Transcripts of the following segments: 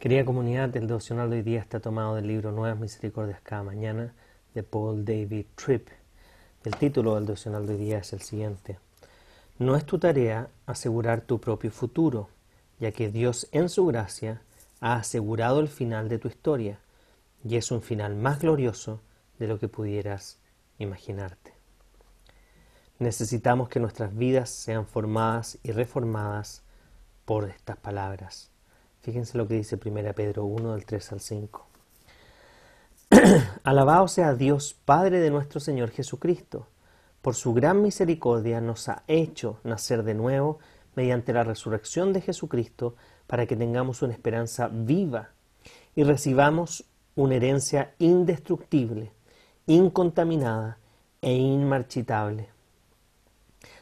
Querida comunidad, el devocional de hoy día está tomado del libro Nuevas Misericordias cada mañana de Paul David Tripp. El título del devocional de hoy día es el siguiente. No es tu tarea asegurar tu propio futuro, ya que Dios en su gracia ha asegurado el final de tu historia, y es un final más glorioso de lo que pudieras imaginarte. Necesitamos que nuestras vidas sean formadas y reformadas por estas palabras. Fíjense lo que dice 1 Pedro 1 del 3 al 5. Alabado sea Dios, Padre de nuestro Señor Jesucristo. Por su gran misericordia nos ha hecho nacer de nuevo mediante la resurrección de Jesucristo para que tengamos una esperanza viva y recibamos una herencia indestructible, incontaminada e inmarchitable.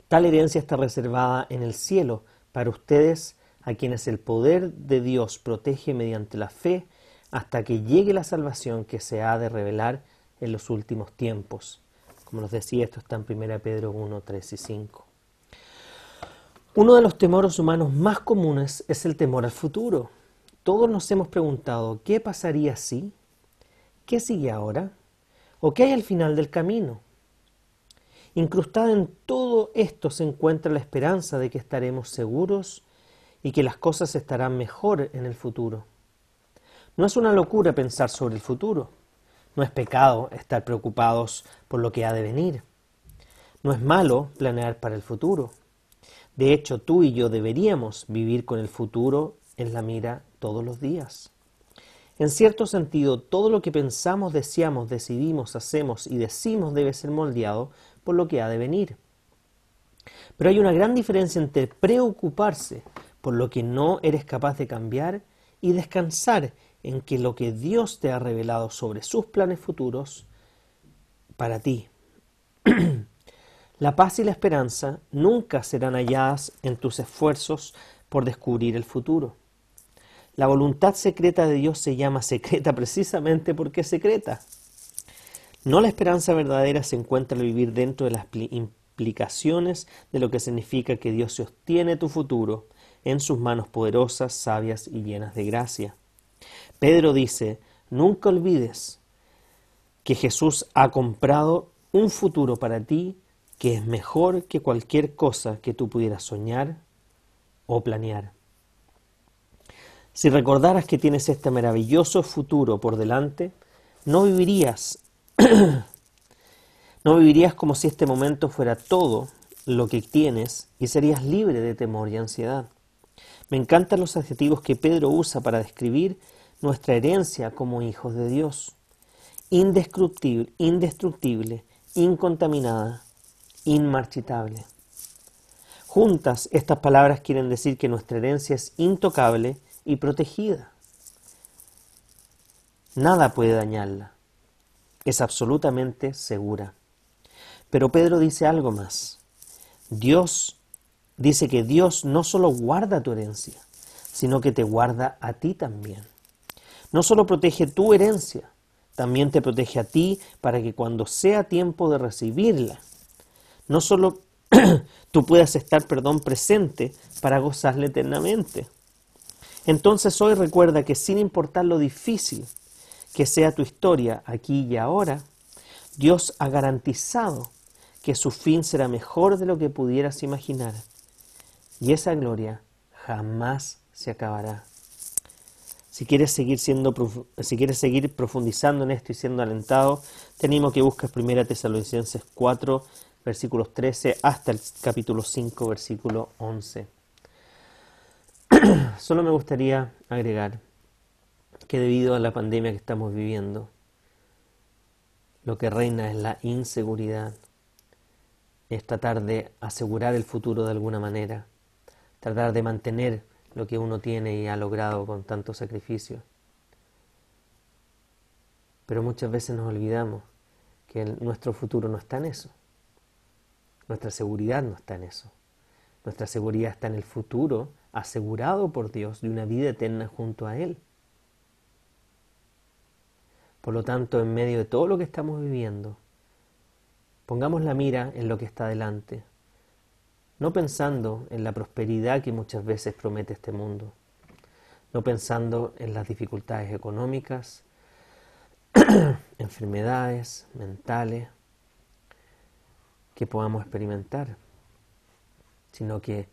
Tal herencia está reservada en el cielo para ustedes a quienes el poder de Dios protege mediante la fe hasta que llegue la salvación que se ha de revelar en los últimos tiempos. Como nos decía, esto está en 1 Pedro 1, 3 y 5. Uno de los temores humanos más comunes es el temor al futuro. Todos nos hemos preguntado, ¿qué pasaría si? ¿Qué sigue ahora? ¿O qué hay al final del camino? Incrustada en todo esto se encuentra la esperanza de que estaremos seguros y que las cosas estarán mejor en el futuro. No es una locura pensar sobre el futuro. No es pecado estar preocupados por lo que ha de venir. No es malo planear para el futuro. De hecho, tú y yo deberíamos vivir con el futuro en la mira todos los días. En cierto sentido, todo lo que pensamos, deseamos, decidimos, hacemos y decimos debe ser moldeado por lo que ha de venir. Pero hay una gran diferencia entre preocuparse por lo que no eres capaz de cambiar y descansar en que lo que Dios te ha revelado sobre sus planes futuros para ti. la paz y la esperanza nunca serán halladas en tus esfuerzos por descubrir el futuro. La voluntad secreta de Dios se llama secreta precisamente porque es secreta. No la esperanza verdadera se encuentra al vivir dentro de las implicaciones de lo que significa que Dios sostiene tu futuro en sus manos poderosas, sabias y llenas de gracia. Pedro dice, nunca olvides que Jesús ha comprado un futuro para ti que es mejor que cualquier cosa que tú pudieras soñar o planear. Si recordaras que tienes este maravilloso futuro por delante, no vivirías no vivirías como si este momento fuera todo lo que tienes y serías libre de temor y ansiedad. Me encantan los adjetivos que Pedro usa para describir nuestra herencia como hijos de Dios. Indestructible, indestructible incontaminada, inmarchitable. Juntas, estas palabras quieren decir que nuestra herencia es intocable y protegida. Nada puede dañarla. Es absolutamente segura. Pero Pedro dice algo más. Dios dice que Dios no solo guarda tu herencia, sino que te guarda a ti también. No solo protege tu herencia, también te protege a ti para que cuando sea tiempo de recibirla, no solo tú puedas estar, perdón, presente para gozarla eternamente. Entonces hoy recuerda que sin importar lo difícil que sea tu historia aquí y ahora, Dios ha garantizado que su fin será mejor de lo que pudieras imaginar y esa gloria jamás se acabará. Si quieres seguir siendo si quieres seguir profundizando en esto y siendo alentado, tenemos que buscar 1 Tesalonicenses 4 versículos 13 hasta el capítulo 5 versículo 11. Solo me gustaría agregar que debido a la pandemia que estamos viviendo, lo que reina es la inseguridad, es tratar de asegurar el futuro de alguna manera tratar de mantener lo que uno tiene y ha logrado con tanto sacrificio. Pero muchas veces nos olvidamos que nuestro futuro no está en eso. Nuestra seguridad no está en eso. Nuestra seguridad está en el futuro asegurado por Dios de una vida eterna junto a Él. Por lo tanto, en medio de todo lo que estamos viviendo, pongamos la mira en lo que está delante, no pensando en la prosperidad que muchas veces promete este mundo, no pensando en las dificultades económicas, enfermedades mentales que podamos experimentar, sino que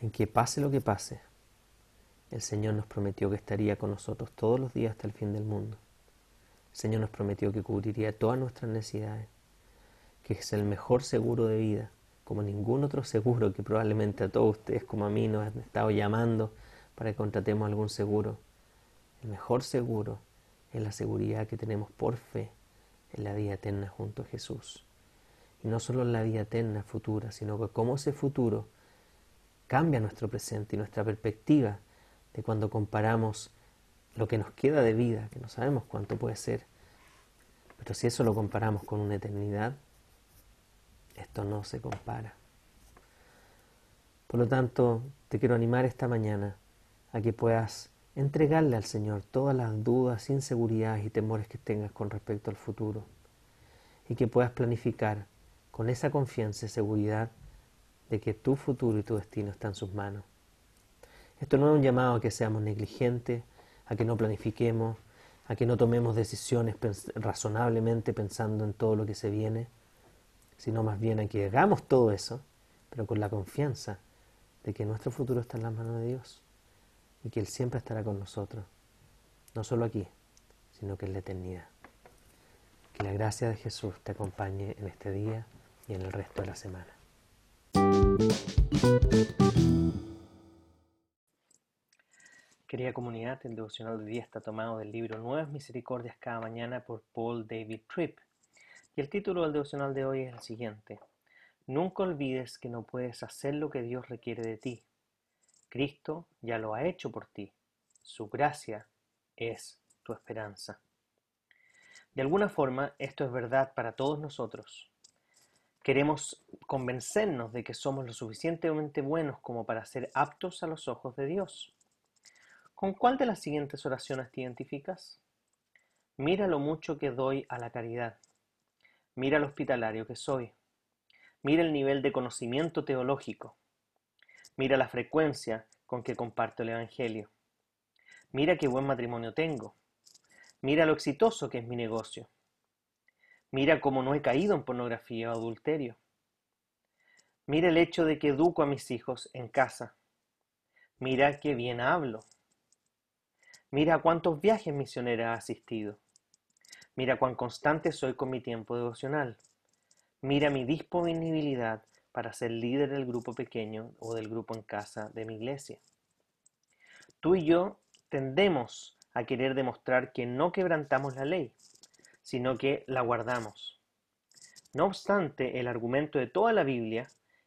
en que pase lo que pase, el Señor nos prometió que estaría con nosotros todos los días hasta el fin del mundo. El Señor nos prometió que cubriría todas nuestras necesidades, que es el mejor seguro de vida, como ningún otro seguro que probablemente a todos ustedes como a mí nos han estado llamando para que contratemos algún seguro. El mejor seguro es la seguridad que tenemos por fe en la vida eterna junto a Jesús. Y no solo en la vida eterna futura, sino que cómo ese futuro cambia nuestro presente y nuestra perspectiva de cuando comparamos lo que nos queda de vida, que no sabemos cuánto puede ser, pero si eso lo comparamos con una eternidad, esto no se compara. Por lo tanto, te quiero animar esta mañana a que puedas entregarle al Señor todas las dudas, inseguridades y temores que tengas con respecto al futuro y que puedas planificar con esa confianza y seguridad de que tu futuro y tu destino están en sus manos. Esto no es un llamado a que seamos negligentes, a que no planifiquemos, a que no tomemos decisiones razonablemente pensando en todo lo que se viene, sino más bien a que hagamos todo eso, pero con la confianza de que nuestro futuro está en las manos de Dios y que Él siempre estará con nosotros, no solo aquí, sino que en la eternidad. Que la gracia de Jesús te acompañe en este día y en el resto de la semana. Querida comunidad, el devocional de día está tomado del libro Nuevas Misericordias cada mañana por Paul David Tripp. Y el título del devocional de hoy es el siguiente. Nunca olvides que no puedes hacer lo que Dios requiere de ti. Cristo ya lo ha hecho por ti. Su gracia es tu esperanza. De alguna forma, esto es verdad para todos nosotros. Queremos convencernos de que somos lo suficientemente buenos como para ser aptos a los ojos de Dios. ¿Con cuál de las siguientes oraciones te identificas? Mira lo mucho que doy a la caridad. Mira lo hospitalario que soy. Mira el nivel de conocimiento teológico. Mira la frecuencia con que comparto el Evangelio. Mira qué buen matrimonio tengo. Mira lo exitoso que es mi negocio. Mira cómo no he caído en pornografía o adulterio. Mira el hecho de que educo a mis hijos en casa. Mira qué bien hablo. Mira cuántos viajes misioneros he asistido. Mira cuán constante soy con mi tiempo devocional. Mira mi disponibilidad para ser líder del grupo pequeño o del grupo en casa de mi iglesia. Tú y yo tendemos a querer demostrar que no quebrantamos la ley, sino que la guardamos. No obstante, el argumento de toda la Biblia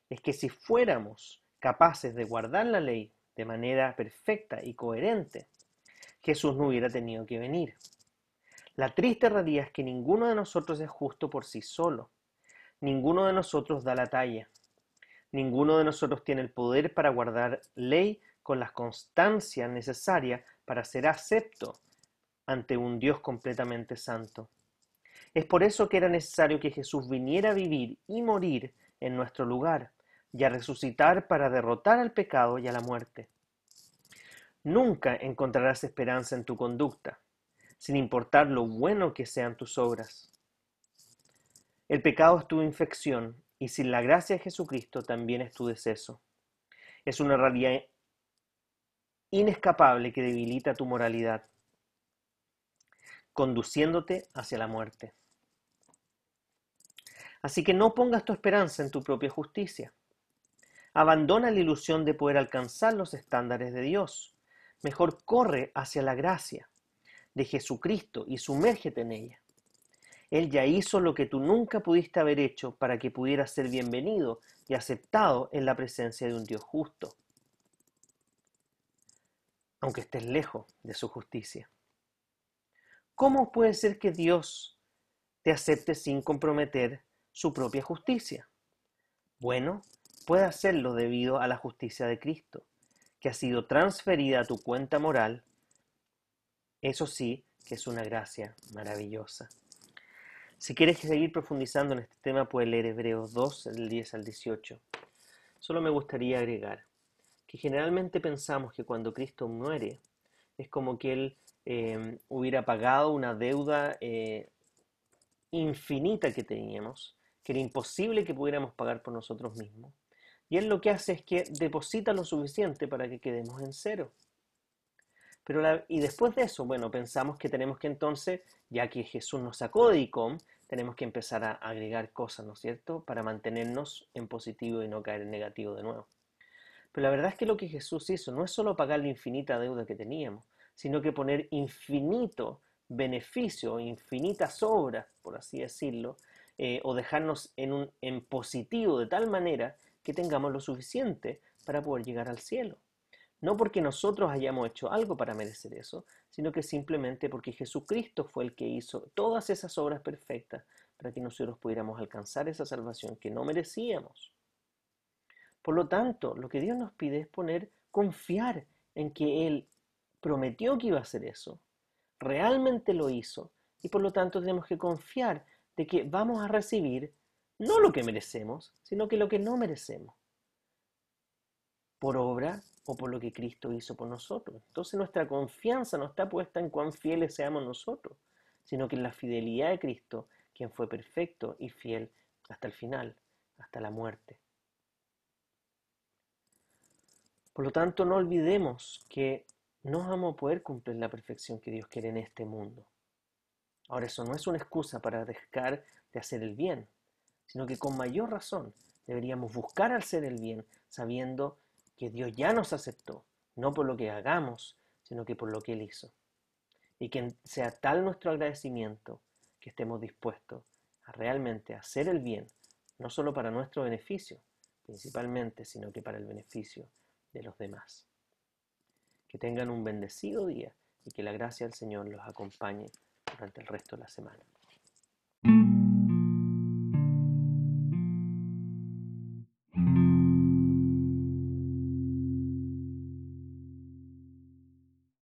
es que si fuéramos capaces de guardar la ley de manera perfecta y coherente, Jesús no hubiera tenido que venir. La triste realidad es que ninguno de nosotros es justo por sí solo. Ninguno de nosotros da la talla. Ninguno de nosotros tiene el poder para guardar ley con las constancias necesarias para ser acepto ante un Dios completamente santo. Es por eso que era necesario que Jesús viniera a vivir y morir en nuestro lugar y a resucitar para derrotar al pecado y a la muerte. Nunca encontrarás esperanza en tu conducta, sin importar lo bueno que sean tus obras. El pecado es tu infección y sin la gracia de Jesucristo también es tu deceso. Es una realidad inescapable que debilita tu moralidad, conduciéndote hacia la muerte. Así que no pongas tu esperanza en tu propia justicia. Abandona la ilusión de poder alcanzar los estándares de Dios Mejor corre hacia la gracia de Jesucristo y sumérgete en ella. Él ya hizo lo que tú nunca pudiste haber hecho para que pudieras ser bienvenido y aceptado en la presencia de un Dios justo, aunque estés lejos de su justicia. ¿Cómo puede ser que Dios te acepte sin comprometer su propia justicia? Bueno, puede hacerlo debido a la justicia de Cristo que ha sido transferida a tu cuenta moral, eso sí que es una gracia maravillosa. Si quieres seguir profundizando en este tema, puedes leer Hebreos 2, del 10 al 18. Solo me gustaría agregar que generalmente pensamos que cuando Cristo muere, es como que Él eh, hubiera pagado una deuda eh, infinita que teníamos, que era imposible que pudiéramos pagar por nosotros mismos. Y Él lo que hace es que deposita lo suficiente para que quedemos en cero. Pero y después de eso, bueno, pensamos que tenemos que entonces, ya que Jesús nos sacó de ICOM, tenemos que empezar a agregar cosas, ¿no es cierto?, para mantenernos en positivo y no caer en negativo de nuevo. Pero la verdad es que lo que Jesús hizo no es solo pagar la infinita deuda que teníamos, sino que poner infinito beneficio, infinitas obras, por así decirlo, eh, o dejarnos en, un, en positivo de tal manera que tengamos lo suficiente para poder llegar al cielo. No porque nosotros hayamos hecho algo para merecer eso, sino que simplemente porque Jesucristo fue el que hizo todas esas obras perfectas para que nosotros pudiéramos alcanzar esa salvación que no merecíamos. Por lo tanto, lo que Dios nos pide es poner, confiar en que Él prometió que iba a hacer eso, realmente lo hizo, y por lo tanto tenemos que confiar de que vamos a recibir no lo que merecemos, sino que lo que no merecemos por obra o por lo que Cristo hizo por nosotros. Entonces nuestra confianza no está puesta en cuán fieles seamos nosotros, sino que en la fidelidad de Cristo, quien fue perfecto y fiel hasta el final, hasta la muerte. Por lo tanto, no olvidemos que no vamos a poder cumplir la perfección que Dios quiere en este mundo. Ahora, eso no es una excusa para dejar de hacer el bien, sino que con mayor razón deberíamos buscar hacer el bien, sabiendo que Dios ya nos aceptó, no por lo que hagamos, sino que por lo que Él hizo. Y que sea tal nuestro agradecimiento que estemos dispuestos a realmente hacer el bien, no solo para nuestro beneficio, principalmente, sino que para el beneficio de los demás. Que tengan un bendecido día y que la gracia del Señor los acompañe durante el resto de la semana.